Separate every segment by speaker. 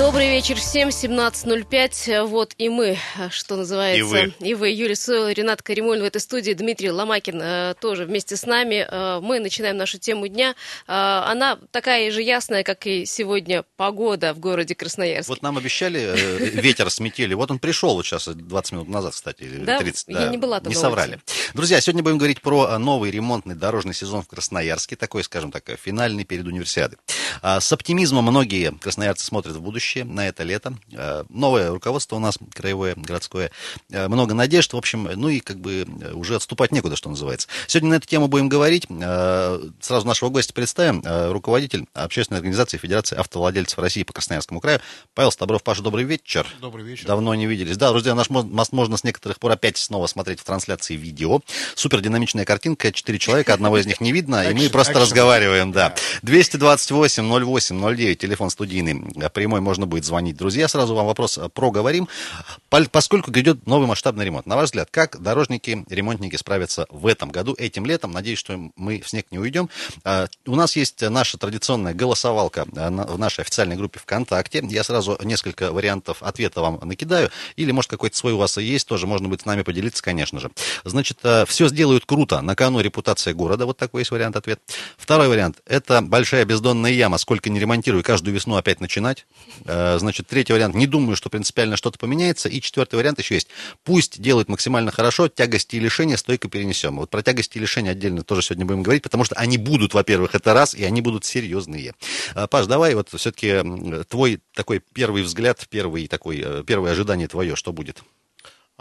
Speaker 1: Добрый вечер всем, 17.05. Вот и мы, что называется.
Speaker 2: И вы.
Speaker 1: И вы, Юрий Сойл, Ренат Каримулин в этой студии, Дмитрий Ломакин э, тоже вместе с нами. Э, мы начинаем нашу тему дня. Э, она такая же ясная, как и сегодня погода в городе Красноярск.
Speaker 2: Вот нам обещали э, ветер сметели. Вот он пришел вот сейчас 20 минут назад, кстати, или
Speaker 1: Да?
Speaker 2: 30.
Speaker 1: Я не была
Speaker 2: Не соврали. Друзья, сегодня будем говорить про а, новый ремонтный дорожный сезон в Красноярске. Такой, скажем так, финальный перед универсиадой. А, С оптимизмом многие красноярцы смотрят в будущее на это лето. А, Новое руководство у нас, краевое, городское. А, Много надежд, в общем, ну и как бы э, уже отступать некуда, что называется. Сегодня на эту тему будем говорить. Сразу нашего гостя представим. Руководитель общественной организации Федерации автовладельцев России по Красноярскому краю. Павел Стабров. Паша, добрый вечер.
Speaker 3: Добрый вечер.
Speaker 2: Давно не виделись. Да, друзья, наш мо- мост можно с некоторых пор опять снова смотреть в трансляции видео. Супер динамичная картинка, четыре человека, одного из них не видно, и мы просто разговариваем, да. 228 08 09, телефон студийный, прямой можно будет звонить. Друзья, сразу вам вопрос э, проговорим. Поскольку грядет новый масштабный ремонт, на ваш взгляд, как дорожники, ремонтники справятся в этом году, этим летом? Надеюсь, что мы в снег не уйдем. А, У нас есть наша традиционная голосовалка э, в нашей официальной группе ВКонтакте. Я сразу несколько вариантов ответа вам накидаю. Или, может, какой-то свой у вас и есть, тоже можно будет с нами поделиться, конечно же. Значит, все сделают круто. На кону репутация города. Вот такой есть вариант ответ. Второй вариант. Это большая бездонная яма. Сколько не ремонтирую, каждую весну опять начинать. Э, Значит, третий вариант. Не думаю, что принципиально что-то поменяется. И четвертый вариант еще есть. Пусть делают максимально хорошо. Тягости и лишения стойко перенесем. Вот про тягости и лишения отдельно тоже сегодня будем говорить, потому что они будут, во-первых, это раз, и они будут серьезные. Э, Паш, давай вот все-таки твой такой первый взгляд, первый такой, э, первое ожидание твое, что будет?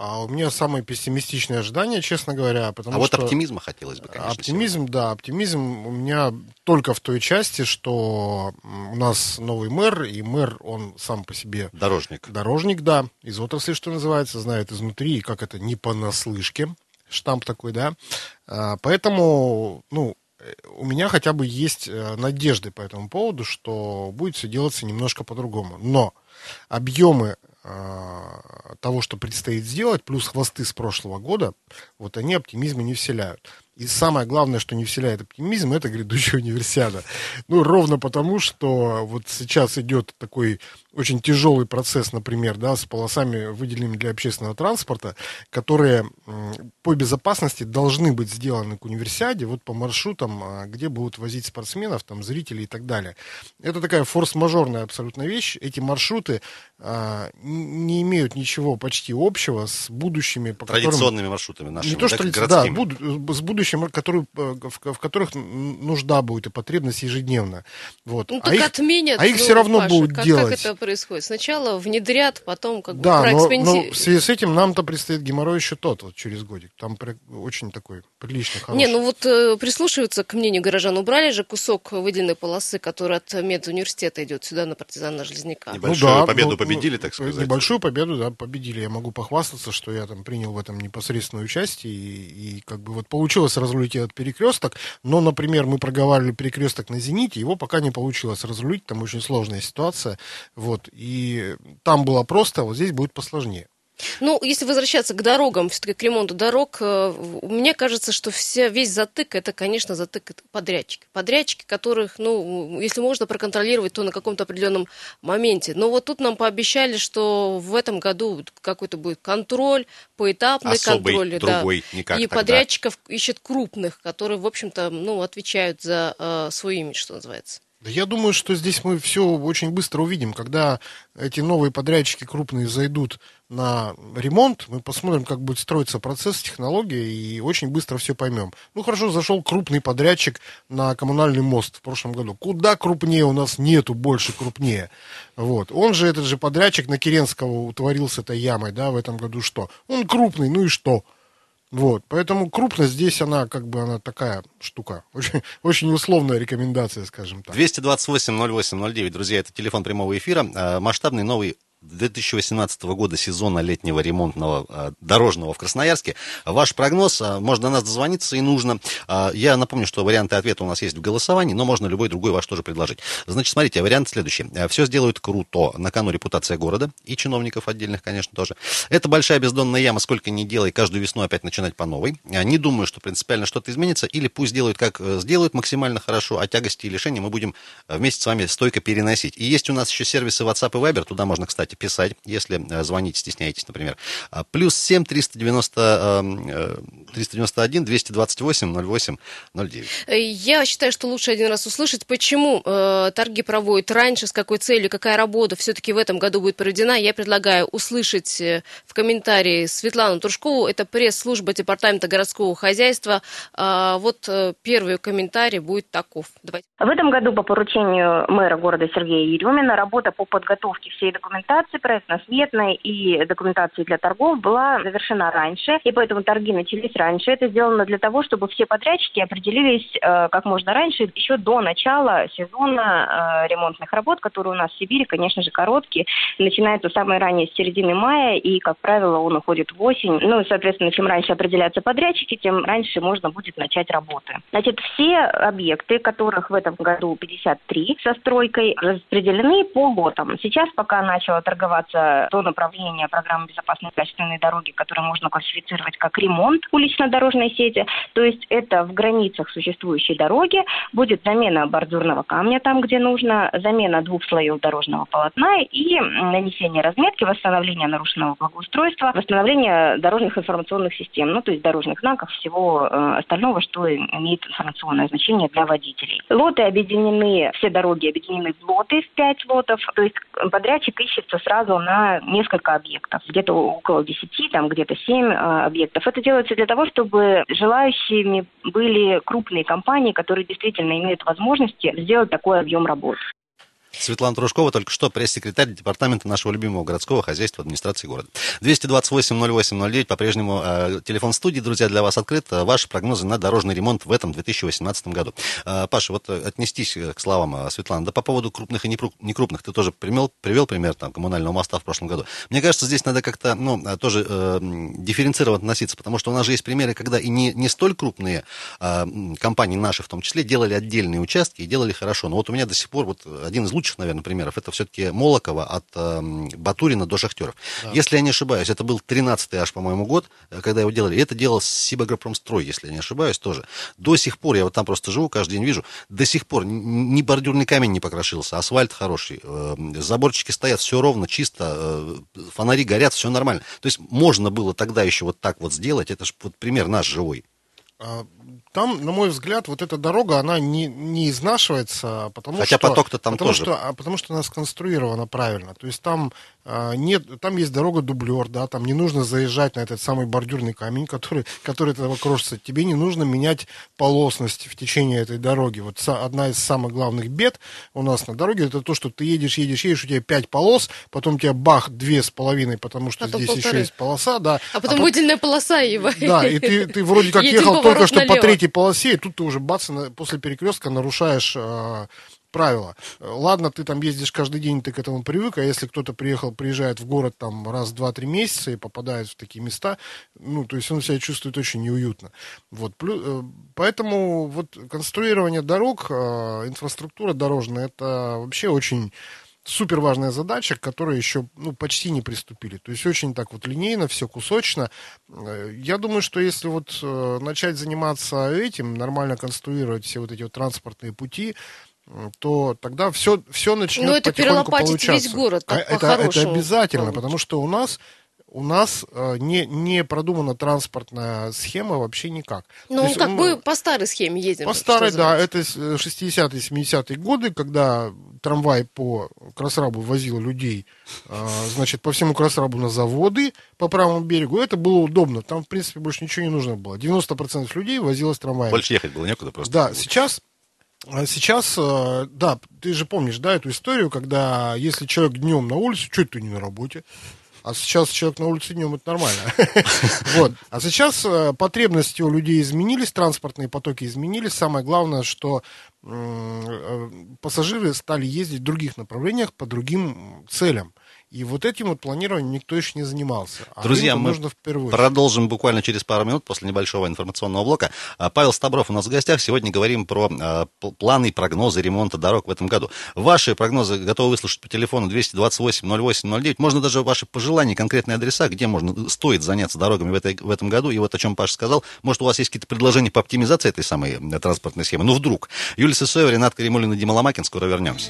Speaker 3: А у меня самые пессимистичные ожидания, честно говоря, потому
Speaker 2: а вот
Speaker 3: что...
Speaker 2: оптимизма хотелось бы, конечно.
Speaker 3: Оптимизм, да, оптимизм у меня только в той части, что у нас новый мэр, и мэр, он сам по себе
Speaker 2: сегодня. Дорожник.
Speaker 3: дорожник, да, из отрасли, что называется, знает изнутри, и как это не понаслышке, штамп такой, да. А, Поэтому, ну, э, у меня хотя бы есть э, надежды по этому поводу, что будет все делаться немножко по-другому. Но объемы а, того, что предстоит сделать, плюс хвосты с прошлого года, вот они оптимизма не вселяют. И самое главное, что не вселяет оптимизм, это грядущая универсиада. Ну, ровно потому, что вот сейчас идет такой очень тяжелый процесс, например, да, с полосами, выделенными для общественного транспорта, которые по безопасности должны быть сделаны к универсиаде, вот по маршрутам, а, где будут возить спортсменов, там, зрителей и так далее. Это такая форс-мажорная абсолютно вещь. Эти маршруты а, не имеют ничего почти общего с будущими, по которым...
Speaker 2: Традиционными маршрутами нашими,
Speaker 3: Не то, что
Speaker 2: да,
Speaker 3: да, буду- с будущим, который, э, в, в которых нужда будет и потребность ежедневно. Вот.
Speaker 1: Ну,
Speaker 3: а
Speaker 1: так
Speaker 3: их,
Speaker 1: отменят.
Speaker 3: а их
Speaker 1: ну,
Speaker 3: все равно
Speaker 1: Паша,
Speaker 3: будут
Speaker 1: как,
Speaker 3: делать.
Speaker 1: Как это происходит? Сначала внедрят, потом как бы
Speaker 3: да, но, но в связи с этим нам-то предстоит геморрой еще тот, вот через годик. Там при- очень такой приличный, хороший.
Speaker 1: Не, ну вот э, прислушиваются к мнению горожан. Убрали же кусок выделенной полосы, который от медуниверситета идет сюда на партизана Железняка.
Speaker 2: Небольшую победу победили, так сказать.
Speaker 3: Небольшую победу, да, победили. Я могу похвастаться, что я там принял в этом непосредственное участие. И, и как бы вот получилось разрулить этот перекресток. Но, например, мы проговаривали перекресток на «Зените», его пока не получилось разрулить. Там очень сложная ситуация. Вот. И там было просто, а вот здесь будет посложнее.
Speaker 1: Ну, если возвращаться к дорогам, все-таки к ремонту дорог, э, мне кажется, что вся, весь затык, это, конечно, затык подрядчики. Подрядчики, которых, ну, если можно проконтролировать, то на каком-то определенном моменте. Но вот тут нам пообещали, что в этом году какой-то будет контроль, поэтапный
Speaker 2: Особый,
Speaker 1: контроль.
Speaker 2: другой,
Speaker 1: да.
Speaker 2: никак
Speaker 1: И
Speaker 2: тогда.
Speaker 1: подрядчиков ищет крупных, которые, в общем-то, ну, отвечают за э, свой имидж, что называется.
Speaker 3: Я думаю, что здесь мы все очень быстро увидим. Когда эти новые подрядчики крупные зайдут на ремонт, мы посмотрим, как будет строиться процесс, технология, и очень быстро все поймем. Ну, хорошо, зашел крупный подрядчик на коммунальный мост в прошлом году. Куда крупнее у нас нету больше крупнее. Вот. Он же, этот же подрядчик на Керенского утворил с этой ямой, да, в этом году что? Он крупный, ну и что? Вот, поэтому крупность здесь, она как бы, она такая штука. Очень, очень условная рекомендация, скажем так.
Speaker 2: 228 08 09, друзья, это телефон прямого эфира. А, Масштабный новый 2018 года сезона летнего ремонтного э, дорожного в Красноярске. Ваш прогноз, э, можно до нас дозвониться и нужно. Э, я напомню, что варианты ответа у нас есть в голосовании, но можно любой другой ваш тоже предложить. Значит, смотрите, вариант следующий. Все сделают круто. На кону репутация города и чиновников отдельных, конечно, тоже. Это большая бездонная яма, сколько ни делай, каждую весну опять начинать по новой. Не думаю, что принципиально что-то изменится, или пусть делают, как сделают максимально хорошо, а тягости и лишения мы будем вместе с вами стойко переносить. И есть у нас еще сервисы WhatsApp и Viber, туда можно, кстати, писать, если э, звонить стесняетесь, например. А, плюс 7 390, 391 228 08 09.
Speaker 1: Я считаю, что лучше один раз услышать, почему э, торги проводят раньше, с какой целью, какая работа все-таки в этом году будет проведена. Я предлагаю услышать э, в комментарии Светлану Трушкову, это пресс-служба Департамента городского хозяйства. Э, вот первый комментарий будет таков.
Speaker 4: Давайте. В этом году по поручению мэра города Сергея Еремина работа по подготовке всей документации, проектно-сметной и документации для торгов была завершена раньше, и поэтому торги начались раньше. Это сделано для того, чтобы все подрядчики определились э, как можно раньше, еще до начала сезона э, ремонтных работ, которые у нас в Сибири, конечно же, короткие. Начинаются самое раннее с середины мая, и, как правило, он уходит в осень. Ну, соответственно, чем раньше определятся подрядчики, тем раньше можно будет начать работы. Значит, все объекты, которых в этом году 53 со стройкой, распределены по лотам. Сейчас пока начало торговаться то направление программы безопасной качественной дороги, которое можно классифицировать как ремонт улично-дорожной сети. То есть это в границах существующей дороги будет замена бордюрного камня там, где нужно, замена двух слоев дорожного полотна и нанесение разметки, восстановление нарушенного благоустройства, восстановление дорожных информационных систем, ну то есть дорожных знаков, всего э, остального, что имеет информационное значение для водителей. Лоты объединены, все дороги объединены в лоты, в пять лотов, то есть подрядчик сразу на несколько объектов, где-то около 10, там где-то 7 э, объектов. Это делается для того, чтобы желающими были крупные компании, которые действительно имеют возможности сделать такой объем работ.
Speaker 2: Светлана Трушкова, только что пресс-секретарь департамента нашего любимого городского хозяйства администрации города. 228-08-09, по-прежнему э, телефон студии, друзья, для вас открыт. Ваши прогнозы на дорожный ремонт в этом 2018 году. Э, Паша, вот э, отнестись к словам э, Светланы. Да по поводу крупных и некрупных, ты тоже привел, привел пример там, коммунального моста в прошлом году. Мне кажется, здесь надо как-то ну, э, тоже э, дифференцированно относиться, потому что у нас же есть примеры, когда и не, не столь крупные э, компании наши в том числе делали отдельные участки и делали хорошо. Но вот у меня до сих пор вот один из лучших, наверное, примеров, это все-таки Молокова от э, Батурина до Шахтеров. Да. Если я не ошибаюсь, это был 13-й аж, по-моему, год, э, когда его делали. И это делал Сибагропромстрой, если я не ошибаюсь, тоже. До сих пор, я вот там просто живу, каждый день вижу, до сих пор ни бордюрный камень не покрошился, асфальт хороший, э, заборчики стоят, все ровно, чисто, э, фонари горят, все нормально. То есть можно было тогда еще вот так вот сделать, это же вот пример наш живой.
Speaker 3: А, там, на мой взгляд, вот эта дорога, она не, не изнашивается, потому
Speaker 2: Хотя
Speaker 3: что...
Speaker 2: поток-то там
Speaker 3: потому
Speaker 2: тоже.
Speaker 3: Что, а потому что она сконструирована правильно. То есть там а, нет, там есть дорога дублер, да, там не нужно заезжать на этот самый бордюрный камень, который, который этого крошится. Тебе не нужно менять полосность в течение этой дороги. Вот одна из самых главных бед у нас на дороге, это то, что ты едешь, едешь, едешь, у тебя пять полос, потом у тебя бах, две с половиной, потому что потом здесь полторы. еще есть полоса, да.
Speaker 1: А потом а выделенная полоса его.
Speaker 3: Да, и ты, ты вроде как ехал только что по третьей полосе, и тут ты уже бац, после перекрестка нарушаешь а, правило. Ладно, ты там ездишь каждый день, ты к этому привык, а если кто-то приехал, приезжает в город там раз, два, три месяца и попадает в такие места, ну, то есть он себя чувствует очень неуютно. Вот, э, поэтому вот конструирование дорог, э, инфраструктура дорожная, это вообще очень супер важная задача, к которой еще ну, почти не приступили. То есть очень так вот линейно, все кусочно. Э, я думаю, что если вот начать заниматься этим, нормально конструировать все вот эти вот транспортные пути, то тогда все, все начнет
Speaker 1: Но ну, это
Speaker 3: потихоньку
Speaker 1: получаться. весь город, так, а, это, это
Speaker 3: обязательно, потому что у нас у нас э, не, не продумана транспортная схема вообще никак.
Speaker 1: Ну, есть, как мы по старой схеме едем.
Speaker 3: По старой, да, это 60-е, 70-е годы, когда трамвай по Красрабу возил людей, э, значит, по всему Красрабу на заводы по правому берегу. Это было удобно. Там, в принципе, больше ничего не нужно было. 90% людей возилось трамваем.
Speaker 2: Больше ехать было некуда просто.
Speaker 3: Да, сейчас а сейчас, э, да, ты же помнишь, да, эту историю, когда если человек днем на улице, что это ты не на работе? А сейчас человек на улице днем, это нормально. Вот. А сейчас э, потребности у людей изменились, транспортные потоки изменились. Самое главное, что э, пассажиры стали ездить в других направлениях по другим целям. И вот этим вот планированием никто еще не занимался.
Speaker 2: А Друзья, мы
Speaker 3: нужно впервые.
Speaker 2: продолжим буквально через пару минут после небольшого информационного блока. А, Павел Стабров у нас в гостях. Сегодня говорим про а, планы и прогнозы ремонта дорог в этом году. Ваши прогнозы готовы выслушать по телефону 228 08 09. Можно даже ваши пожелания, конкретные адреса, где можно, стоит заняться дорогами в, этой, в этом году. И вот о чем Паша сказал. Может, у вас есть какие-то предложения по оптимизации этой самой э, транспортной схемы? Ну, вдруг. Юлия Сысоева, Ренат Каримулин и Дима Ломакин. Скоро вернемся.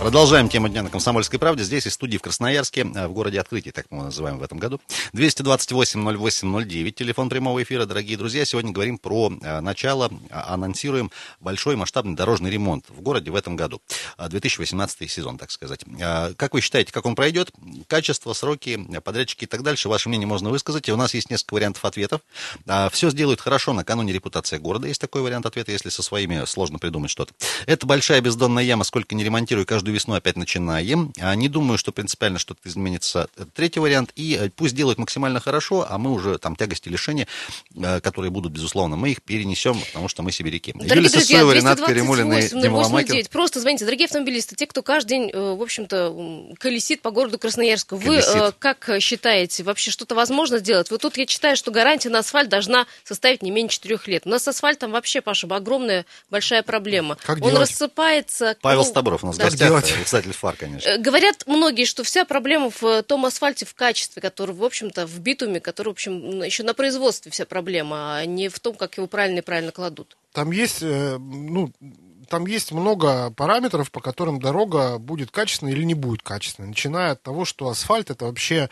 Speaker 2: Продолжаем тему дня на «Комсомольской правде». Здесь из студии в Красноярске, э, в городе Открытий, так мы его называем в этом году. 228-08-09, телефон прямого эфира. Дорогие друзья, сегодня говорим про э, начало, а, анонсируем большой масштабный дорожный ремонт в городе в этом году. 2018 э, сезон, так сказать. Как вы считаете, как он пройдет? Качество, сроки, подрядчики и так дальше. Ваше мнение можно высказать. И у нас есть несколько вариантов ответов. Все сделают хорошо накануне репутация города. Есть такой вариант ответа, если со своими сложно придумать что-то. Это большая бездонная яма, сколько не ремонтирую, каждый каждую весну опять начинаем. А не думаю, что принципиально что-то изменится. Третий вариант. И э, пусть делают максимально хорошо, а мы уже там тягости лишения, э, которые будут, безусловно, мы их перенесем, потому что мы сибиряки.
Speaker 1: Дорогие Юлия друзья, Сосоева, Ренат Каримулин и Дима Ломакин. Просто звоните, дорогие автомобилисты, те, кто каждый день, э, в общем-то, колесит по городу Красноярску. Вы колесит. как считаете, вообще что-то возможно сделать? Вот тут я читаю, что гарантия на асфальт должна составить не менее четырех лет. У нас с асфальтом вообще, Паша, огромная большая проблема.
Speaker 3: Как
Speaker 1: Он
Speaker 3: делать?
Speaker 1: рассыпается...
Speaker 2: Павел ну, Стабров у нас да. в гостях делать? Писатель ФАР, конечно.
Speaker 1: Э, говорят многие, что вся проблема в э, том асфальте в качестве, который, в общем-то, в битуме, который, в общем, еще на производстве вся проблема, а не в том, как его правильно и правильно кладут.
Speaker 3: Там есть, э, ну, там есть много параметров, по которым дорога будет качественной или не будет качественной. Начиная от того, что асфальт это вообще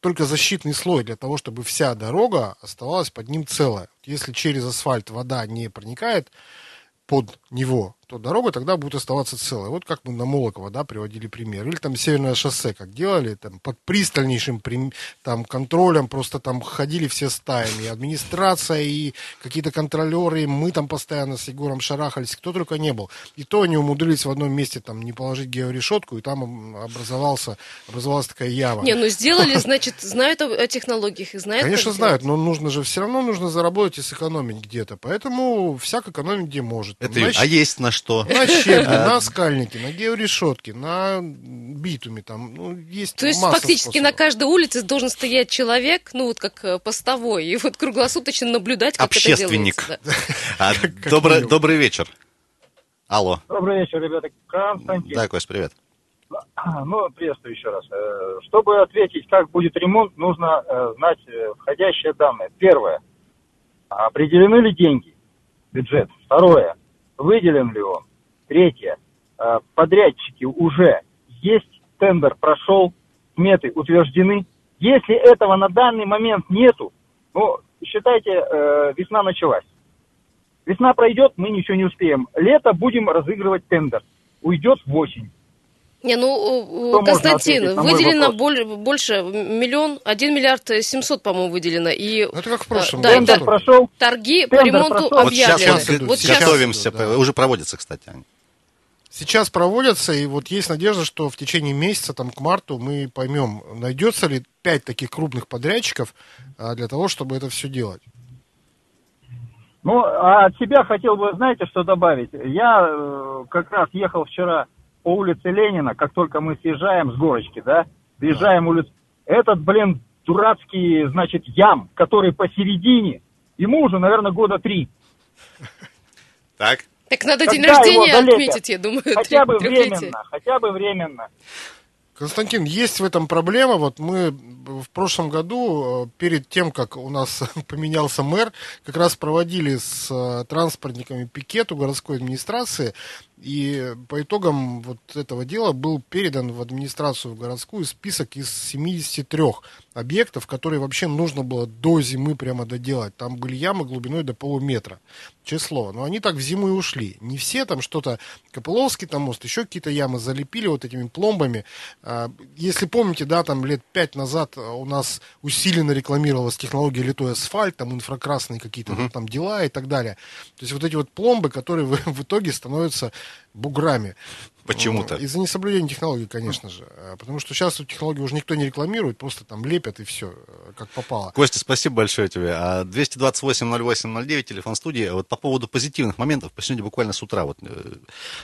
Speaker 3: только защитный слой для того, чтобы вся дорога оставалась под ним целая. Если через асфальт вода не проникает под него, то дорога тогда будет оставаться целой. Вот как мы на Молоково, да, приводили пример. Или там Северное шоссе, как делали, там под пристальнейшим там, контролем просто там ходили все стаями. И администрация, и какие-то контролеры, и мы там постоянно с Егором шарахались, кто только не был. И то они умудрились в одном месте там не положить георешетку, и там образовался, образовалась такая яма.
Speaker 1: Не, ну сделали, значит, знают о, технологиях и знают.
Speaker 3: Конечно, знают, но нужно же, все равно нужно заработать и сэкономить где-то. Поэтому всяк экономить где может.
Speaker 2: Это, а есть на что?
Speaker 3: На щебне, на скальнике, на георешетке, на битуме. Там, ну, есть
Speaker 1: То есть фактически способов. на каждой улице должен стоять человек, ну вот как э, постовой, и вот круглосуточно наблюдать, как
Speaker 2: Общественник.
Speaker 1: это
Speaker 2: делается. А, добрый, вечер. Алло.
Speaker 5: Добрый вечер, ребята. Константин.
Speaker 2: Да, Кость, привет.
Speaker 5: Ну, приветствую еще раз. Э, чтобы ответить, как будет ремонт, нужно э, знать входящие данные. Первое. Определены ли деньги, бюджет? Второе выделен ли он. Третье. Э, подрядчики уже есть, тендер прошел, сметы утверждены. Если этого на данный момент нету, ну, считайте, э, весна началась. Весна пройдет, мы ничего не успеем. Лето будем разыгрывать тендер. Уйдет в осень.
Speaker 1: Не, ну, Что Константин, выделено боль, больше, миллион, один миллиард семьсот, по-моему, выделено. И,
Speaker 3: ну, это как в прошлом.
Speaker 1: Да, да, прошел. Торги Тендер по ремонту прошел. объявлены.
Speaker 2: Вот сейчас вот, сейчас готовимся, да. уже проводятся, кстати.
Speaker 3: Сейчас проводятся, и вот есть надежда, что в течение месяца, там, к марту, мы поймем, найдется ли пять таких крупных подрядчиков а, для того, чтобы это все делать.
Speaker 5: Ну, а от себя хотел бы, знаете, что добавить? Я э, как раз ехал вчера по улице Ленина, как только мы съезжаем с горочки, да, съезжаем да. улицу, этот, блин, дурацкий, значит, ям, который посередине, ему уже, наверное, года три.
Speaker 2: Так.
Speaker 1: Так надо Когда день рождения отметить, я думаю.
Speaker 5: Хотя бы временно, хотя бы временно.
Speaker 3: Константин, есть в этом проблема. Вот мы в прошлом году, э, перед тем, как у нас поменялся мэр, как раз проводили с э, транспортниками пикет у городской администрации. И по итогам вот этого дела был передан в администрацию городскую список из 73 объектов, которые вообще нужно было до зимы прямо доделать. Там были ямы глубиной до полуметра. Число. Но они так в зиму и ушли. Не все там что-то, Копыловский там мост, еще какие-то ямы залепили вот этими пломбами. А, если помните, да, там лет пять назад у нас усиленно рекламировалась технология литой асфальт, там инфракрасные какие-то uh-huh. там дела и так далее. То есть вот эти вот пломбы, которые в, в итоге становятся буграми.
Speaker 2: Почему-то.
Speaker 3: Из-за несоблюдения технологий, конечно же. А, Потому что сейчас эту технологию уже никто не рекламирует, просто там лепят и все, как попало.
Speaker 2: Костя, спасибо большое тебе. А 228-08-09, телефон студии. Вот по поводу позитивных моментов, сегодня буквально с утра вот э,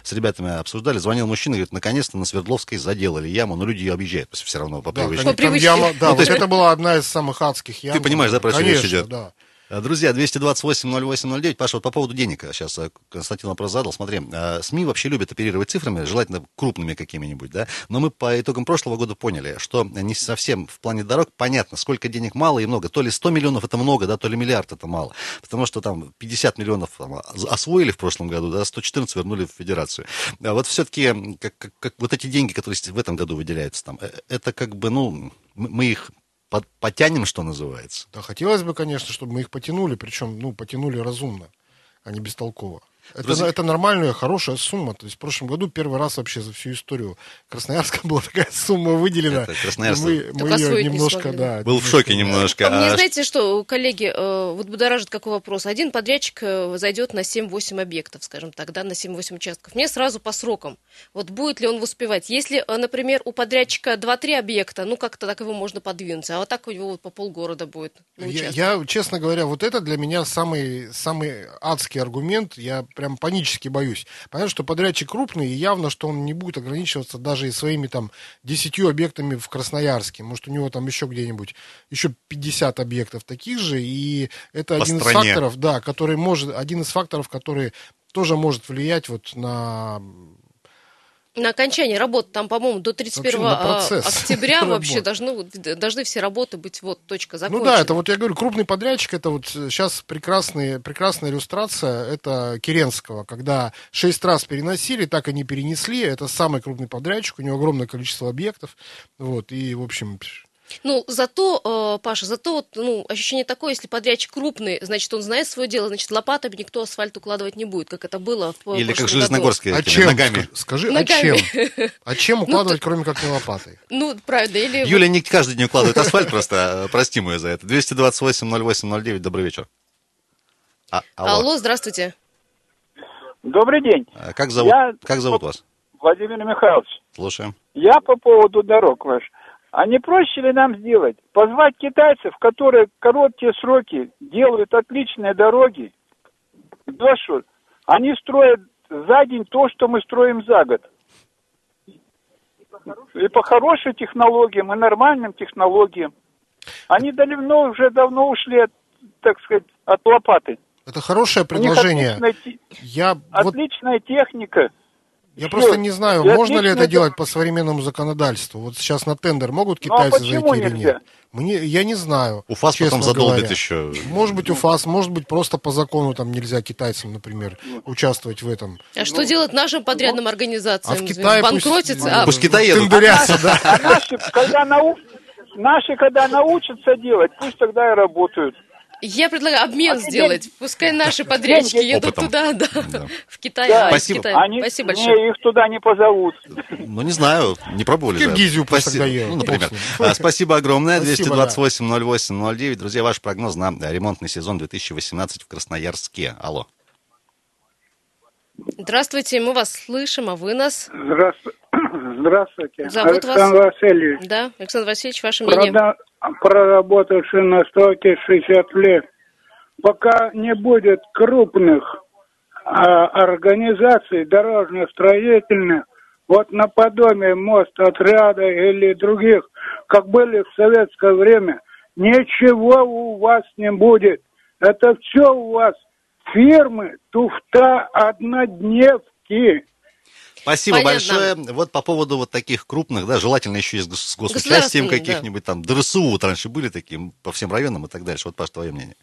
Speaker 2: с ребятами обсуждали, звонил мужчина, говорит, наконец-то на Свердловской заделали яму, но люди ее объезжают все равно по привычке.
Speaker 3: там
Speaker 1: привычке.
Speaker 3: яма- да,
Speaker 2: Ну, то
Speaker 3: вот
Speaker 2: есть-
Speaker 3: это была одна из самых адских ям.
Speaker 2: понимаешь, да, про что
Speaker 3: Конечно,
Speaker 2: речь идет?
Speaker 3: да.
Speaker 2: А, Друзья, 228-08-09. Паша, вот по поводу денег сейчас э, Константин вопрос задал. Смотри, э, СМИ вообще любят оперировать цифрами, желательно крупными какими-нибудь, да? Но мы по итогам прошлого года поняли, что не совсем в плане дорог понятно, сколько денег мало и много. То ли 100 миллионов это много, да, то ли миллиард это мало. Потому что там 50 миллионов там, освоили в прошлом году, да, 114 вернули в федерацию. А вот все-таки как, как- как вот эти деньги, которые в этом году выделяются там, э, это как бы, ну, мы их под- потянем, что называется.
Speaker 3: Да, хотелось бы, конечно, чтобы мы их потянули, причем, ну, потянули разумно, а не бестолково. Это,
Speaker 2: Друзья-
Speaker 3: это нормальная, хорошая сумма. То есть в прошлом году первый раз вообще за всю историю Красноярска была такая сумма выделена.
Speaker 2: Это Красноярск
Speaker 3: Мы, мы ее
Speaker 1: не
Speaker 3: немножко,
Speaker 1: смогли.
Speaker 3: да.
Speaker 2: Был в шоке немножко.
Speaker 1: А мне,
Speaker 2: А
Speaker 1: знаете что, коллеги, э, вот будоражит какой вопрос. Один подрядчик э, зайдет на 7-8 объектов, скажем так, да, на 7-8 участков. Мне сразу по срокам. Вот будет ли он успевать? Если, э, например, у подрядчика 2-3 объекта, ну, как-то так его можно подвинуть. А вот так у него вот по полгорода будет
Speaker 3: Я, я, честно говоря, вот это для меня самый, самый адский аргумент. Я прям панически боюсь. Понятно, что подрядчик крупный, и явно, что он не будет ограничиваться даже и своими там 10 объектами в Красноярске. Может, у него там еще где-нибудь еще 50 объектов таких же. И это
Speaker 2: По
Speaker 3: один
Speaker 2: стране.
Speaker 3: из факторов, да, который может, один из факторов, который тоже может влиять вот на
Speaker 1: На окончание работы, там, по-моему, до 31
Speaker 3: Вообще на
Speaker 1: а, октября вообще должны, должны все работы быть, вот, точка, закончена.
Speaker 3: Ну да, это вот я говорю, крупный подрядчик, это вот сейчас прекрасный, прекрасная иллюстрация, это Керенского, когда шесть раз переносили, так и не перенесли, это самый крупный подрядчик, у него огромное количество объектов, вот, и, в общем,
Speaker 1: Ну, зато, э, Паша, зато вот, ну, ощущение такое, если подрядчик крупный, значит, он знает свое дело, значит, лопатами никто асфальт укладывать не будет, как это было в
Speaker 2: Или как железногорские
Speaker 3: а
Speaker 2: этими
Speaker 3: чем,
Speaker 2: ногами.
Speaker 3: ска- скажи,
Speaker 1: Ногами.
Speaker 3: а чем? А чем укладывать, кроме как не лопатой?
Speaker 1: Ну, правда, или...
Speaker 2: Юля не каждый день укладывает асфальт, просто э, прости ее за это. 228-08-09, добрый вечер. А, алло.
Speaker 1: Алло, здравствуйте.
Speaker 5: Добрый день,
Speaker 2: А Как зовут,
Speaker 5: Я-
Speaker 2: как зовут вас?
Speaker 5: Владимир Михайлович.
Speaker 2: Слушаем.
Speaker 5: Я по поводу дорог ваш. А не проще ли нам сделать? Позвать китайцев, которые в короткие сроки делают отличные дороги. Что? Они строят за день то, что мы строим за год. И по хорошим технологиям, и нормальным технологиям. Они давно, уже давно ушли, от, так сказать, от лопаты.
Speaker 3: Это хорошее предложение.
Speaker 5: отличная,
Speaker 3: Я вот
Speaker 5: отличная техника.
Speaker 3: Я просто не знаю,
Speaker 5: И
Speaker 3: можно ли это
Speaker 5: это-
Speaker 3: делать по современному законодательству. Вот сейчас на тендер могут
Speaker 5: Ну, а
Speaker 3: китайцы зайти или нет? Мне, я не знаю.
Speaker 2: УФАС потом
Speaker 3: честно
Speaker 2: задолбит
Speaker 3: говоря.
Speaker 2: еще.
Speaker 3: Может быть, УФАС, может быть, просто по закону там нельзя китайцам, например, участвовать в этом.
Speaker 1: А что делать нашим подрядным организациям?
Speaker 3: А в Китае пусть-
Speaker 1: Банкротиться? А,
Speaker 2: Пусть Китай едут.
Speaker 3: Тендерятся, да.
Speaker 5: А наши, когда нау... наши, когда научатся делать, пусть тогда и работают.
Speaker 1: Я предлагаю обмен
Speaker 5: А
Speaker 1: сделать. Пускай наши подрядчики едут
Speaker 2: Опытом.
Speaker 1: туда, да,
Speaker 2: Да.
Speaker 1: в Китай.
Speaker 5: Да.
Speaker 1: а,
Speaker 2: Спасибо.
Speaker 1: Китая.
Speaker 5: Они,
Speaker 1: Спасибо
Speaker 5: не,
Speaker 1: большое.
Speaker 5: их туда не позовут.
Speaker 2: Ну, не знаю, не пробовали.
Speaker 3: Киргизию пусть тогда едут,
Speaker 2: Ну, например. А, Спасибо огромное.
Speaker 3: Спасибо,
Speaker 2: 228-08-09. Друзья, ваш прогноз на ремонтный сезон 2018 в Красноярске. Алло.
Speaker 1: Здравствуйте, мы вас слышим, а вы нас?
Speaker 6: Здравствуйте. Здравствуйте.
Speaker 1: Зовут вас?
Speaker 6: Александр Васильевич.
Speaker 1: Да, Александр Васильевич, ваше мнение?
Speaker 6: Прода- Проработавший на стойке 60 лет. Пока не будет крупных а, организаций дорожно-строительных, вот наподобие мост отряда или других, как были в советское время, ничего у вас не будет. Это все у вас фирмы, туфта, однодневки.
Speaker 2: Спасибо
Speaker 1: Понятно.
Speaker 2: большое. Вот по поводу вот таких крупных, да, желательно еще и с гос- с госучастием
Speaker 1: Государственных, да.
Speaker 2: каких-нибудь там. ДРСУ вот раньше были такие по всем районам и так дальше. Вот, Паш, твое мнение.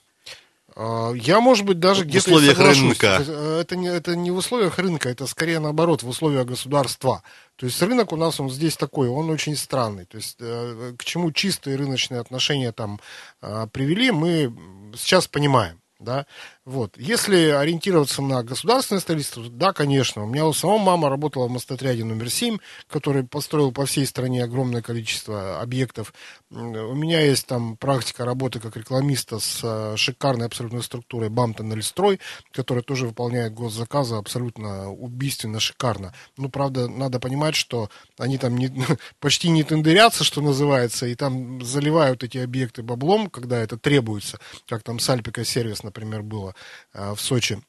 Speaker 3: А, Я, может быть, даже
Speaker 2: В
Speaker 3: где-то и
Speaker 2: условиях рынка.
Speaker 3: Э, Это не, это не в условиях рынка, это скорее наоборот, в условиях государства. То есть рынок у нас он здесь такой, он очень странный. То есть э, к чему чистые рыночные отношения там э, привели, мы сейчас понимаем. Да? Вот. Если ориентироваться на государственное строительство, да, конечно. У меня у самого мама работала в мостотряде номер 7, который построил по всей стране огромное количество объектов. У меня есть там практика работы как рекламиста с э, шикарной абсолютной структурой БАМ Тоннельстрой, которая тоже выполняет госзаказы абсолютно убийственно шикарно. Ну, правда, надо понимать, что они там не, почти не тендерятся, что называется, и там заливают эти объекты баблом, когда это требуется, как там с Альпика сервис, например, было в Сочи.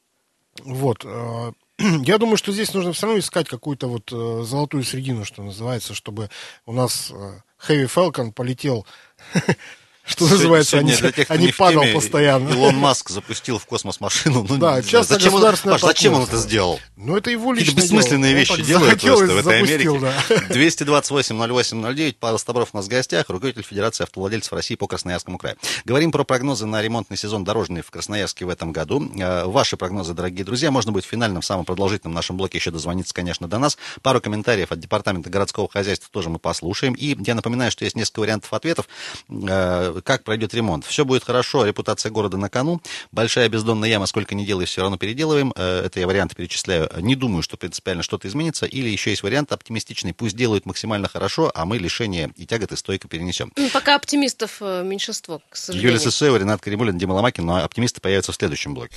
Speaker 3: Вот. Э, я думаю, что здесь нужно все равно искать какую-то вот э, золотую середину, что называется, чтобы у нас э, Heavy Falcon полетел что называется, они, для тех, они падал теме, постоянно.
Speaker 2: Илон Маск запустил в космос машину.
Speaker 3: Ну, да, часто
Speaker 2: зачем, он, Паш, зачем он это сделал?
Speaker 3: Ну, это его личное
Speaker 2: бессмысленные
Speaker 3: дело.
Speaker 2: вещи делают просто в этой Америке. Да. 228-08-09, Павел Стабров у нас в гостях, руководитель Федерации автовладельцев России по Красноярскому краю. Говорим про прогнозы на ремонтный сезон дорожный в Красноярске в этом году. Э, ваши прогнозы, дорогие друзья, можно будет в финальном, самом продолжительном нашем блоке еще дозвониться, конечно, до нас. Пару комментариев от Департамента городского хозяйства тоже мы послушаем. И я напоминаю, что есть несколько вариантов ответов, э, как пройдет ремонт. Все будет хорошо, репутация города на кону. Большая бездонная яма, сколько не делай, все равно переделываем. Э, это я варианты перечисляю. Не думаю, что принципиально что-то изменится. Или еще есть вариант оптимистичный. Пусть делают максимально хорошо, а мы лишение и тяготы стойко перенесем.
Speaker 1: Ну, пока оптимистов э, меньшинство, к сожалению.
Speaker 2: Юлия Сысоева, Ренат Каримулин, Дима Ломакин. Но оптимисты появятся в следующем блоке.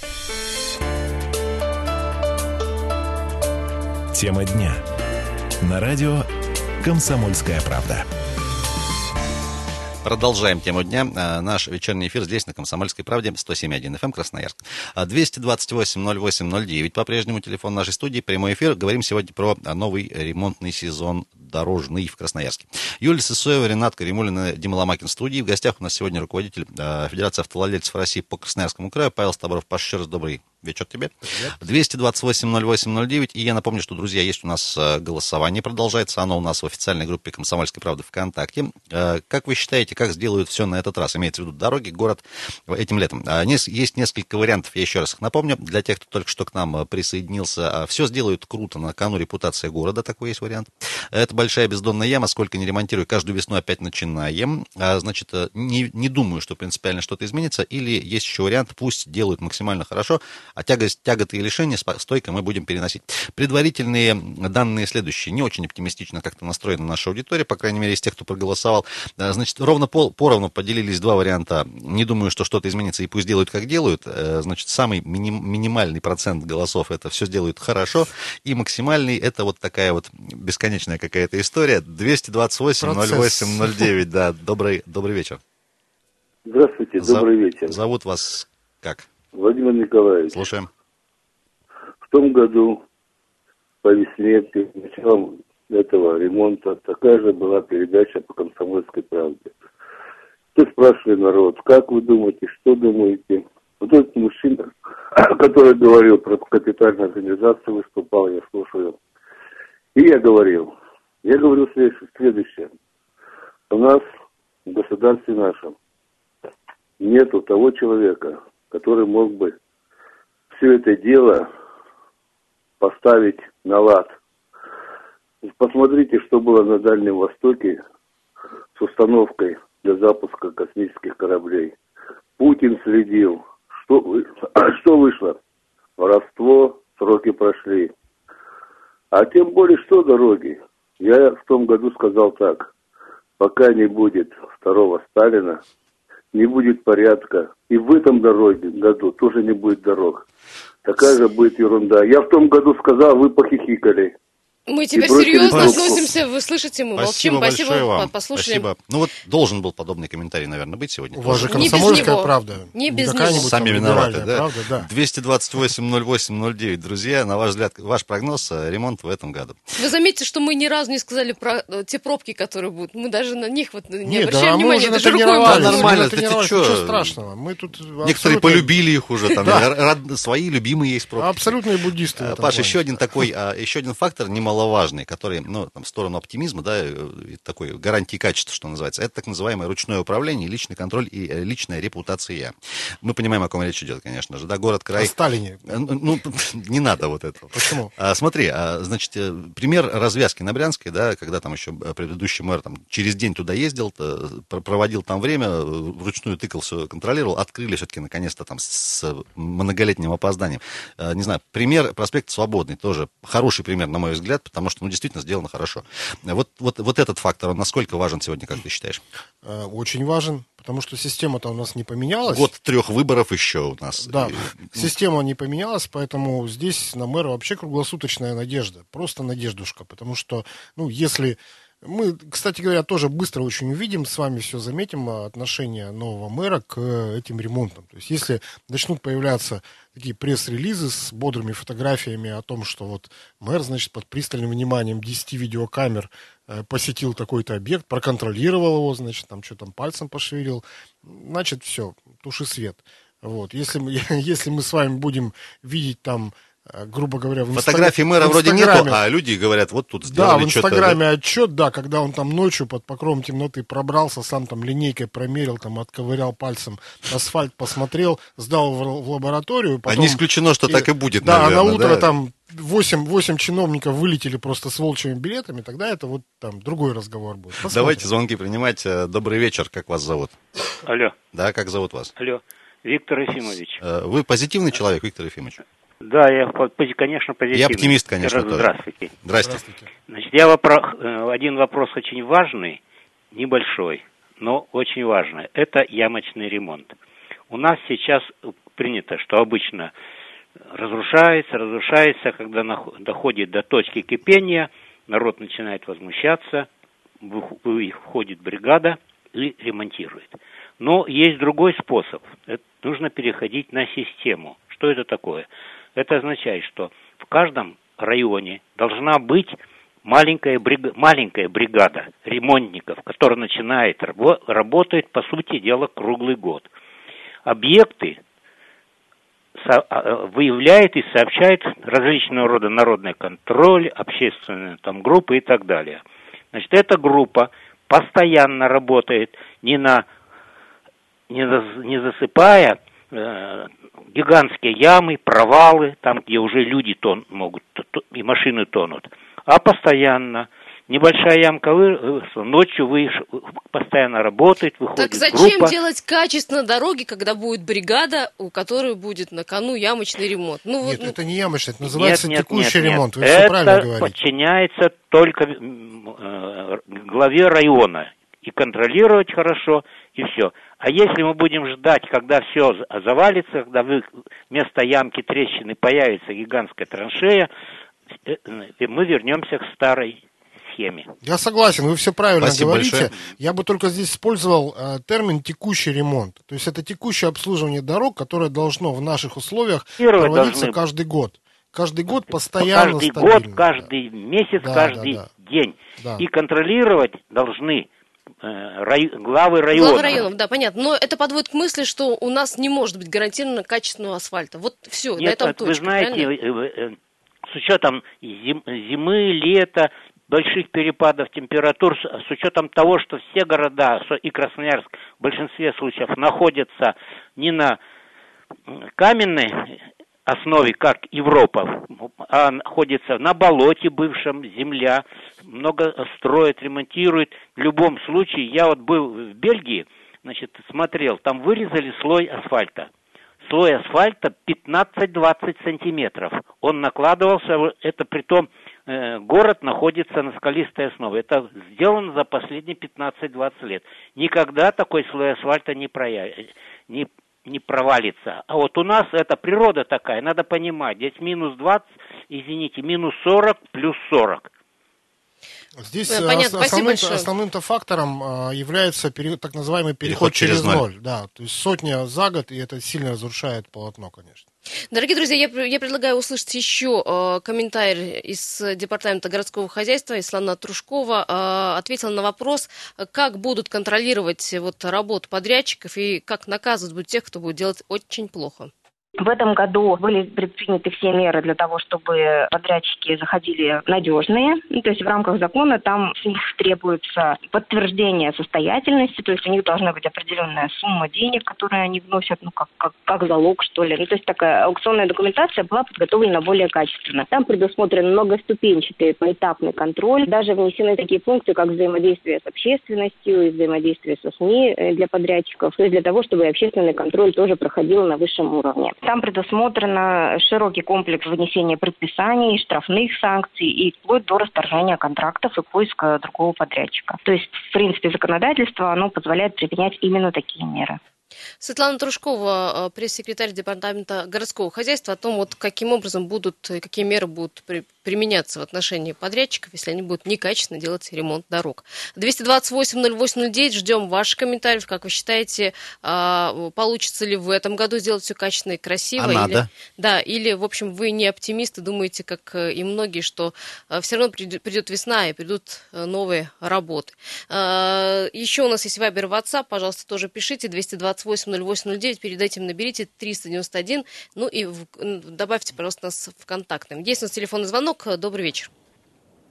Speaker 7: Тема дня. На радио «Комсомольская правда».
Speaker 2: Продолжаем тему дня. А, наш вечерний эфир здесь, на Комсомольской правде, 107.1 FM, эм, Красноярск. 228-08-09, по-прежнему телефон нашей студии, прямой эфир. Говорим сегодня про новый ремонтный сезон дорожный в Красноярске. Юлия Сысоева, Ренат Каримулин, Дима Ломакин в студии. В гостях у нас сегодня руководитель а, Федерации автовладельцев России по Красноярскому краю Павел Стабров. Паш, еще раз добрый вечер тебе. 228-08-09. И я напомню, что, друзья, есть у нас э, голосование, продолжается оно у нас в официальной группе «Комсомольской правды» ВКонтакте. Э, как вы считаете, как сделают все на этот раз? Имеется в виду дороги, город этим летом. А, есть несколько вариантов, я еще раз их напомню. Для тех, кто только что к нам э, присоединился, все сделают круто, на кону репутация города, такой есть вариант. Это большая бездонная яма, сколько не ремонтирую, каждую весну опять начинаем. А, значит, не, не думаю, что принципиально что-то изменится. Или есть еще вариант, пусть делают максимально хорошо, а тягость, тяготы и лишения стойко мы будем переносить. Предварительные данные следующие. Не очень оптимистично как-то настроена наша аудитория, по крайней мере, из тех, кто проголосовал. Э, значит, ровно пол, поровну поделились два варианта. Не думаю, что что-то изменится, и пусть делают, как делают. Э, значит, самый миним, минимальный процент голосов это все сделают хорошо, и максимальный это вот такая вот бесконечная какая-то история. 228 08 09, да. Добрый, добрый вечер.
Speaker 8: Здравствуйте, добрый вечер.
Speaker 2: Зовут вас как?
Speaker 8: Владимир Николаевич.
Speaker 2: Слушаем.
Speaker 8: В том году по весне, перед началом этого ремонта, такая же была передача по комсомольской правде. Ты спрашивали народ, как вы думаете, что думаете? Вот этот мужчина, который говорил про капитальную организацию, выступал, я слушаю. И я говорил, я говорю следующее. У нас в государстве нашем нету того человека, который мог бы все это дело поставить на лад. Посмотрите, что было на Дальнем Востоке с установкой для запуска космических кораблей. Путин следил. Что, что вышло? Воровство, сроки прошли. А тем более, что дороги? Я в том году сказал так. Пока не будет второго Сталина, не будет порядка. И в этом дороге, году тоже не будет дорог. Такая же будет ерунда. Я в том году сказал, вы похихикали.
Speaker 1: Мы теперь серьезно относимся, вы слышите, мы
Speaker 2: Спасибо
Speaker 1: молчим.
Speaker 2: Большое
Speaker 1: Спасибо
Speaker 2: вам.
Speaker 1: Послушаем.
Speaker 2: Спасибо. Ну вот должен был подобный комментарий, наверное, быть сегодня.
Speaker 3: У вас же комсомольская правда.
Speaker 1: Не без него.
Speaker 2: Сами виноваты, да? Правда, да. 228-08-09. Друзья, на ваш взгляд, ваш прогноз, э, ремонт в этом году.
Speaker 1: Вы заметите, что мы ни разу не сказали про э, те пробки, которые будут. Мы даже на них вот не
Speaker 3: Нет,
Speaker 1: обращаем
Speaker 3: да,
Speaker 1: внимания.
Speaker 3: Мы
Speaker 1: даже
Speaker 3: рукой
Speaker 2: Да, нормально, ты
Speaker 3: ничего
Speaker 2: что?
Speaker 3: страшного. Мы тут
Speaker 2: Некоторые
Speaker 3: абсолютно-
Speaker 2: полюбили их уже, там свои любимые есть пробки.
Speaker 3: Абсолютные буддисты. в
Speaker 2: А,
Speaker 3: этом
Speaker 2: Паш,
Speaker 3: плане.
Speaker 2: еще один такой, а, еще один фактор немаловажный немаловажный, который, ну, там, в сторону оптимизма, да, такой гарантии качества, что называется, это так называемое ручное управление, личный контроль и э, личная репутация. Мы понимаем, о ком речь идет, конечно же, да, город-край.
Speaker 3: О Сталине.
Speaker 2: Э, Ну, не надо вот этого.
Speaker 3: Почему?
Speaker 2: А, смотри, а, значит, э, пример развязки на Брянской, да, когда там еще предыдущий мэр там через день туда ездил, проводил там время, вручную тыкал, все контролировал, открыли все-таки наконец-то там с многолетним опозданием. Не знаю, пример проспект Свободный тоже хороший пример, на мой взгляд, потому что, ну, действительно сделано хорошо. Вот, вот, вот этот фактор, он насколько важен сегодня, как ты считаешь?
Speaker 3: Э, Очень важен, потому что система-то у нас не поменялась.
Speaker 2: Год трех выборов еще у нас.
Speaker 3: Да,
Speaker 2: И,
Speaker 3: система не поменялась, поэтому здесь на мэра вообще круглосуточная надежда. Просто надеждушка. Потому что, ну, если... Мы, кстати говоря, тоже быстро очень увидим, с вами все заметим, а, отношение нового мэра к э, этим ремонтам. То есть, если начнут появляться такие пресс-релизы с бодрыми фотографиями о том, что вот мэр, значит, под пристальным вниманием 10 видеокамер э, посетил такой-то объект, проконтролировал его, значит, там что там пальцем пошевелил, значит, все, туши свет. Вот. Если, мы, если мы с вами будем видеть там, грубо говоря, в
Speaker 2: Фотографии
Speaker 3: инстаг-
Speaker 2: мэра
Speaker 3: в
Speaker 2: вроде нету, а люди говорят, вот тут
Speaker 3: да,
Speaker 2: сделали
Speaker 3: в
Speaker 2: что-то.
Speaker 3: Инстаграме отчет, да, когда он там ночью под покровом темноты пробрался, сам там линейкой промерил, там отковырял пальцем асфальт, посмотрел, сдал в, в лабораторию.
Speaker 2: А
Speaker 3: Потом...
Speaker 2: не исключено, что так и будет,
Speaker 3: Да, а на
Speaker 2: наверное,
Speaker 3: утро
Speaker 2: да?
Speaker 3: там 8, 8 чиновников вылетели просто с волчьими билетами, тогда это вот там другой разговор будет. Посмотрим.
Speaker 2: Давайте звонки принимать. Э, Добрый вечер, как вас зовут?
Speaker 9: Алло,
Speaker 2: Да, как зовут вас?
Speaker 9: алло, Виктор Ефимович.
Speaker 2: Э, Вы позитивный человек, Виктор Ефимович?
Speaker 9: Да, я, конечно, позитивный.
Speaker 2: Я оптимист, конечно, тоже.
Speaker 9: Здравствуйте.
Speaker 2: Здрасте.
Speaker 3: Здравствуйте.
Speaker 9: Значит, я вопро- э, один вопрос очень важный, небольшой, но очень важный. Это ямочный ремонт. У нас сейчас принято, что обычно разрушается, разрушается, когда доходит до точки кипения, народ начинает возмущаться, вых- выходит бригада и ремонтирует. Но есть другой способ. Это нужно переходить на систему. Что это такое? Это означает, что в каждом районе должна быть маленькая, брига- маленькая бригада ремонтников, которая начинает рабо- работает, по сути дела, круглый год. Объекты а, э, выявляет и сообщает различного рода народный контроль, общественные там группы и так далее. Значит, эта группа постоянно работает не на не засыпая э, гигантские ямы, провалы, там, где уже люди тон, могут и машины тонут, а постоянно небольшая ямка выросла, ночью вы, постоянно работает, выходит
Speaker 1: Так зачем
Speaker 9: группа.
Speaker 1: делать качественно дороги, когда будет бригада, у которой будет на кону ямочный ремонт? Ну, вот,
Speaker 3: Нет,
Speaker 1: ну,
Speaker 3: это не ямочный, это называется
Speaker 9: Нет, нет,
Speaker 3: текущий
Speaker 9: нет, нет.
Speaker 3: ремонт. Вы все
Speaker 9: Это
Speaker 3: правильно говорите.
Speaker 9: подчиняется только э, главе района. И контролировать хорошо, и все. А если мы будем ждать, когда все завалится, когда вы, вместо ямки трещины появится гигантская траншея, э, э, мы вернемся к старой схеме.
Speaker 3: Я согласен, вы все правильно
Speaker 2: Спасибо
Speaker 3: говорите.
Speaker 2: большое.
Speaker 3: Я бы только здесь использовал э, термин текущий ремонт. То есть это текущее обслуживание дорог, которое должно в наших условиях
Speaker 9: Первое
Speaker 3: проводиться
Speaker 9: должны-
Speaker 3: каждый год. Каждый год постоянно
Speaker 9: каждый
Speaker 3: стабильно,
Speaker 9: год, каждый месяц,
Speaker 3: Да,
Speaker 9: каждый
Speaker 3: да,
Speaker 9: день.
Speaker 3: Да.
Speaker 9: И контролировать должны рай- главы района.
Speaker 1: Главы районов, да, понятно. Но это подводит к мысли, что у нас не может быть гарантированно качественного асфальта. Вот все, на
Speaker 9: Нет,
Speaker 1: этом
Speaker 9: вот вы
Speaker 1: точка,
Speaker 9: знаете,
Speaker 1: правильно?
Speaker 9: э, э, с учетом зим- зимы, лета, больших перепадов температур, с учетом того, что все города и Красноярск в большинстве случаев находятся не на каменной основе, как Европа, а находится на болоте бывшем, земля, много строят, ремонтируют. В любом случае, я вот был в Бельгии, значит, смотрел, там вырезали слой асфальта слой асфальта 15-20 сантиметров. Он накладывался, это при том э, город находится на скалистой основе. Это сделано за последние 15-20 лет. Никогда такой слой асфальта не, проя... не, не провалится. А вот у нас это природа такая, надо понимать. Здесь минус 20, извините, минус 40 плюс 40.
Speaker 3: Здесь
Speaker 1: Да,
Speaker 3: э,
Speaker 1: понятно,
Speaker 3: основным, основным-то фактором а, является так называемый
Speaker 2: Переход
Speaker 3: переход,
Speaker 2: через
Speaker 3: через
Speaker 2: ноль.
Speaker 3: ноль. Да, то есть сотня за год, и это сильно разрушает полотно, конечно.
Speaker 1: Дорогие друзья, я, я предлагаю услышать еще э, комментарий из Департамента городского хозяйства. Ислана Трушкова э, ответила на вопрос, как будут контролировать вот, работу подрядчиков и как наказывать будут тех, кто будет делать очень плохо.
Speaker 4: В этом году были предприняты все меры для того, чтобы подрядчики заходили надежные. Ну, то есть в рамках закона там с них требуется подтверждение состоятельности, то есть у них должна быть определенная сумма денег, которые они вносят, ну, как, как, как залог, что ли. Ну, то есть такая аукционная документация была подготовлена более качественно. Там предусмотрен многоступенчатый поэтапный контроль. Даже внесены такие пункты, как взаимодействие с общественностью и взаимодействие со СМИ э, для подрядчиков, то есть для того, чтобы общественный контроль тоже проходил на высшем уровне. Там предусмотрено широкий комплекс вынесения предписаний, штрафных санкций и вплоть до расторжения контрактов и поиска другого подрядчика. То есть, в принципе, законодательство оно позволяет применять именно такие меры.
Speaker 1: Светлана Трушкова, э, пресс-секретарь Департамента городского хозяйства, о том, вот каким образом будут, какие меры будут при, применяться в отношении подрядчиков, если они будут некачественно делать ремонт дорог. 228-08-09, ждем ваших комментариев. Как вы считаете, а, получится ли в этом году сделать все качественно и красиво?
Speaker 2: А
Speaker 1: или,
Speaker 2: надо?
Speaker 1: Да, или, в общем, вы не оптимисты, думаете, как э, и многие, что э, все равно придет, весна и придут новые работы. Еще у нас есть Вайбер WhatsApp, пожалуйста, тоже пишите, 228-08-09, перед этим наберите 391, ну и в, добавьте, пожалуйста, нас в контактным. Есть у нас телефонный звонок, добрый вечер.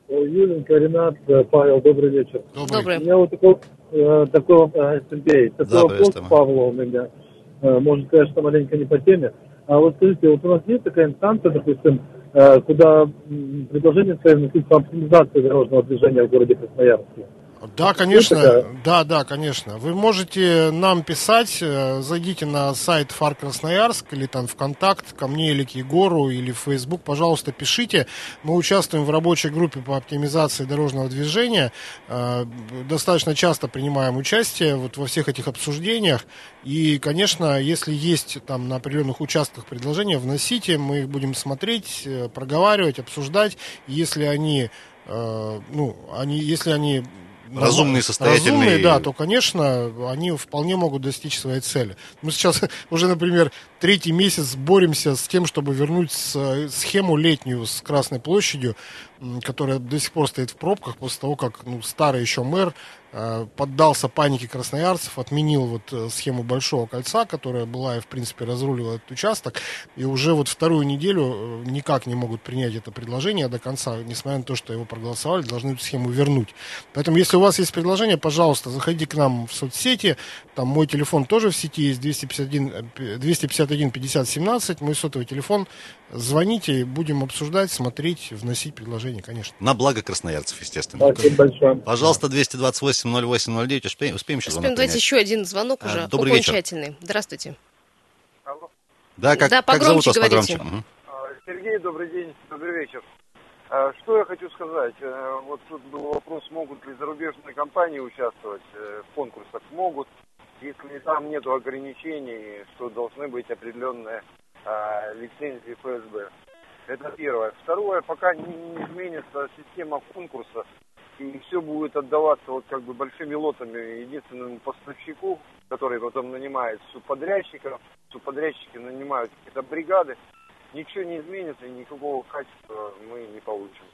Speaker 10: Юленька, Ренат, Павел, добрый вечер.
Speaker 1: Добрый.
Speaker 10: У меня вот такой, э, такой, э, Сергей, такой
Speaker 2: Да,
Speaker 10: вопрос к Павлу у меня. Э, Может, конечно, маленько не по теме. А вот скажите, вот у нас есть такая инстанция, допустим, э, куда предложение свои вносить по оптимизации дорожного движения в городе Красноярске?
Speaker 3: Да, конечно,
Speaker 10: такая?
Speaker 3: да, да, конечно. Вы можете нам писать, э, зайдите на сайт Фар Красноярск или там ВКонтакт, ко мне или к Егору, или в Facebook, пожалуйста, пишите. Мы участвуем в рабочей группе по оптимизации дорожного движения, Э, достаточно часто принимаем участие вот во всех этих обсуждениях. И, конечно, если есть там на определенных участках предложения, вносите, мы их будем смотреть, э, проговаривать, обсуждать. И Если они, ну, они, если они
Speaker 2: Разумные, состоятельные.
Speaker 3: Разумные, да, то, конечно, они вполне могут достичь своей цели. Мы сейчас уже, например, третий месяц боремся с тем, чтобы вернуть схему летнюю с Красной площадью, которая до сих пор стоит в пробках после того, как ну, старый еще мэр поддался панике красноярцев, отменил вот э, схему Большого кольца, которая была и, в принципе, разруливала этот участок. И уже вот вторую неделю э, никак не могут принять это предложение до конца, несмотря на то, что его проголосовали, должны эту схему вернуть. Поэтому, если у вас есть предложение, пожалуйста, заходите к нам в соцсети. Там мой телефон тоже в сети есть 251, э, 251 50 17, мой сотовый телефон. Звоните, будем обсуждать, смотреть, вносить предложения, конечно.
Speaker 2: На благо красноярцев, естественно.
Speaker 10: Спасибо большое.
Speaker 2: Пожалуйста, 228-08-09, успеем, успеем еще
Speaker 1: Успеем
Speaker 2: звонок
Speaker 1: давайте
Speaker 2: принять?
Speaker 1: еще один звонок
Speaker 2: А,
Speaker 1: уже,
Speaker 2: добрый вечер.
Speaker 1: окончательный. Здравствуйте.
Speaker 2: Да, как,
Speaker 1: Да,
Speaker 2: как зовут
Speaker 1: погромче
Speaker 2: вас
Speaker 1: говорите.
Speaker 2: погромче? Мгм.
Speaker 5: Сергей, добрый день, добрый вечер. А, Что я хочу сказать? Э, Вот тут был вопрос, могут ли зарубежные компании участвовать э, в конкурсах. Могут, если там нет ограничений, что должны быть определенные а, лицензии ФСБ. Это первое. Второе, пока не изменится система конкурса, и все будет отдаваться вот как бы большими лотами единственному поставщику, который потом нанимает субподрядчиков, субподрядчики нанимают какие-то бригады, ничего не изменится и никакого качества мы не получим.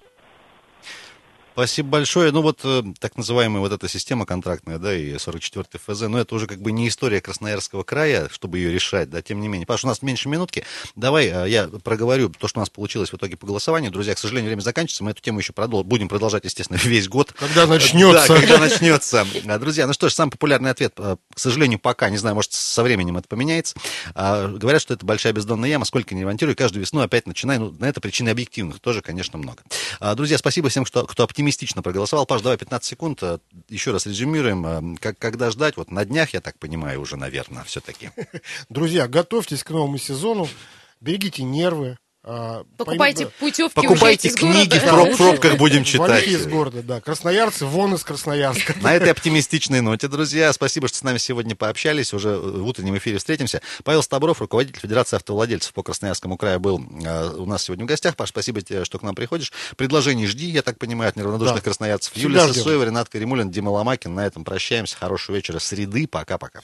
Speaker 2: Спасибо большое. Ну вот э, так называемая вот эта система контрактная, да, и 44 ФЗ, но это уже как бы не история Красноярского края, чтобы ее решать, да, тем не менее. Паша, у нас меньше минутки. Давай э, я проговорю то, что у нас получилось в итоге по голосованию. Друзья, к сожалению, время заканчивается, мы эту тему еще продол- будем продолжать, естественно, весь год.
Speaker 3: Когда начнется.
Speaker 2: Да, когда начнется. Друзья, ну что ж, самый популярный ответ, э, к сожалению, пока, не знаю, может, со временем это поменяется. А, Говорят, что это большая бездонная яма, сколько не ремонтируй, каждую весну опять начинай. Ну, на это причины объективных тоже, конечно, много. А, Друзья, спасибо всем, кто, кто оптимистично проголосовал. Паш, давай 15 секунд. э, Еще раз резюмируем. э, Как, когда ждать? Вот на днях, я так понимаю, уже, наверное, все-таки.
Speaker 3: Друзья, готовьтесь к новому сезону, берегите нервы. А,
Speaker 1: Покупайте путевки,
Speaker 2: Покупайте книги,
Speaker 1: города.
Speaker 2: в проб- пробках будем читать.
Speaker 3: Из города, да. Красноярцы, вон из Красноярска.
Speaker 2: На этой оптимистичной ноте, друзья, спасибо, что с нами сегодня пообщались. Уже в утреннем эфире встретимся. Павел Стабров, руководитель Федерации автовладельцев по Красноярскому краю, был э, у нас сегодня в гостях. Паш, спасибо тебе, что к нам приходишь. Предложений жди, я так понимаю, от неравнодушных
Speaker 3: Да.
Speaker 2: красноярцев. Юлия. Сысоева, Ренат Каримулин, Дима Ломакин. На этом прощаемся. Хорошего вечера. Среды. Пока-пока.